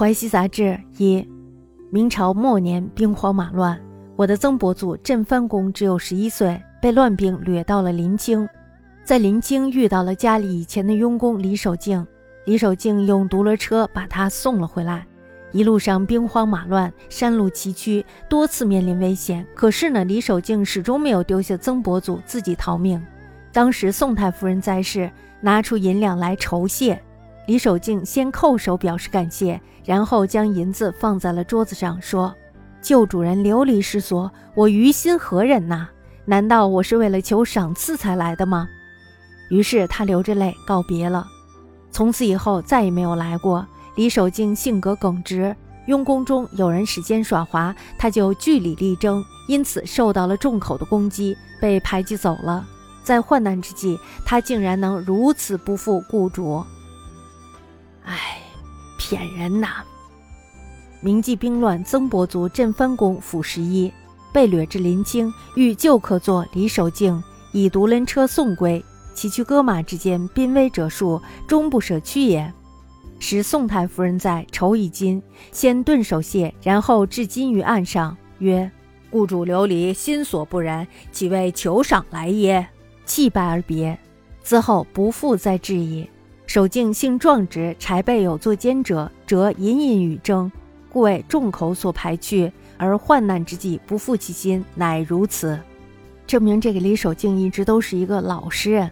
淮西杂志一，明朝末年兵荒马乱，我的曾伯祖镇藩公只有十一岁，被乱兵掠到了临清，在临清遇到了家里以前的佣工李守敬，李守敬用独轮车把他送了回来。一路上兵荒马乱，山路崎岖，多次面临危险。可是呢，李守敬始终没有丢下曾伯祖，自己逃命。当时宋太夫人在世，拿出银两来酬谢。李守敬先叩首表示感谢，然后将银子放在了桌子上，说：“旧主人流离失所，我于心何忍呐？难道我是为了求赏赐才来的吗？”于是他流着泪告别了。从此以后再也没有来过。李守敬性格耿直，佣工中有人使奸耍滑，他就据理力争，因此受到了众口的攻击，被排挤走了。在患难之际，他竟然能如此不负雇主。唉，骗人呐！明记兵乱，曾伯祖镇藩公府十一，被掠至临清，遇旧客座李守敬，以独轮车送归。崎岖戈马之间，濒危者数，终不舍屈也。时宋太夫人在，酬一金，先顿首谢，然后置金于案上，曰：“雇主流离，心所不然，岂为求赏来耶？”泣拜而别。自后不复再至矣。守敬性壮直，柴备有作奸者，则隐隐与争，故为众口所排去。而患难之际不负其心，乃如此，证明这个李守敬一直都是一个老实人。